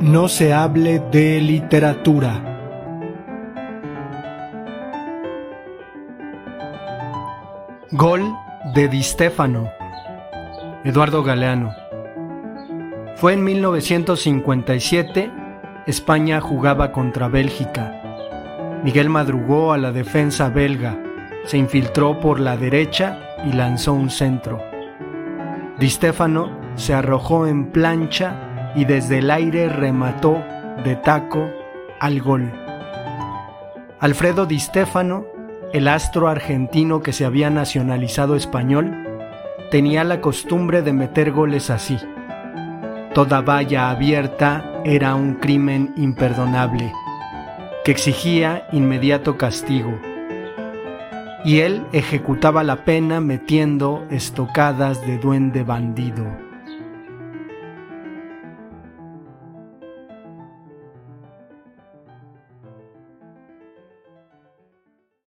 No se hable de literatura. Gol de Di Stefano. Eduardo Galeano. Fue en 1957, España jugaba contra Bélgica. Miguel madrugó a la defensa belga, se infiltró por la derecha y lanzó un centro. Di Stefano se arrojó en plancha y desde el aire remató de taco al gol. Alfredo Di Stefano, el astro argentino que se había nacionalizado español, tenía la costumbre de meter goles así. Toda valla abierta era un crimen imperdonable, que exigía inmediato castigo. Y él ejecutaba la pena metiendo estocadas de duende bandido.